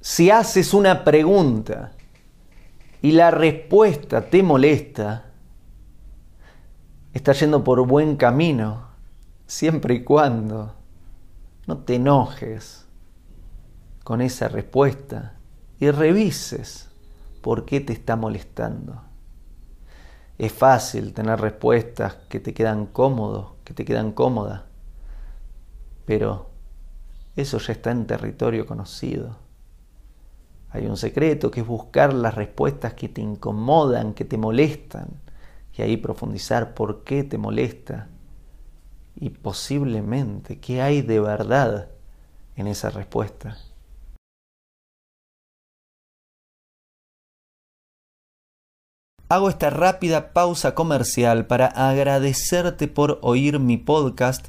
Si haces una pregunta y la respuesta te molesta, estás yendo por buen camino, siempre y cuando no te enojes con esa respuesta y revises por qué te está molestando. Es fácil tener respuestas que te quedan cómodos, que te quedan cómodas, pero eso ya está en territorio conocido. Hay un secreto que es buscar las respuestas que te incomodan, que te molestan, y ahí profundizar por qué te molesta y posiblemente qué hay de verdad en esa respuesta. Hago esta rápida pausa comercial para agradecerte por oír mi podcast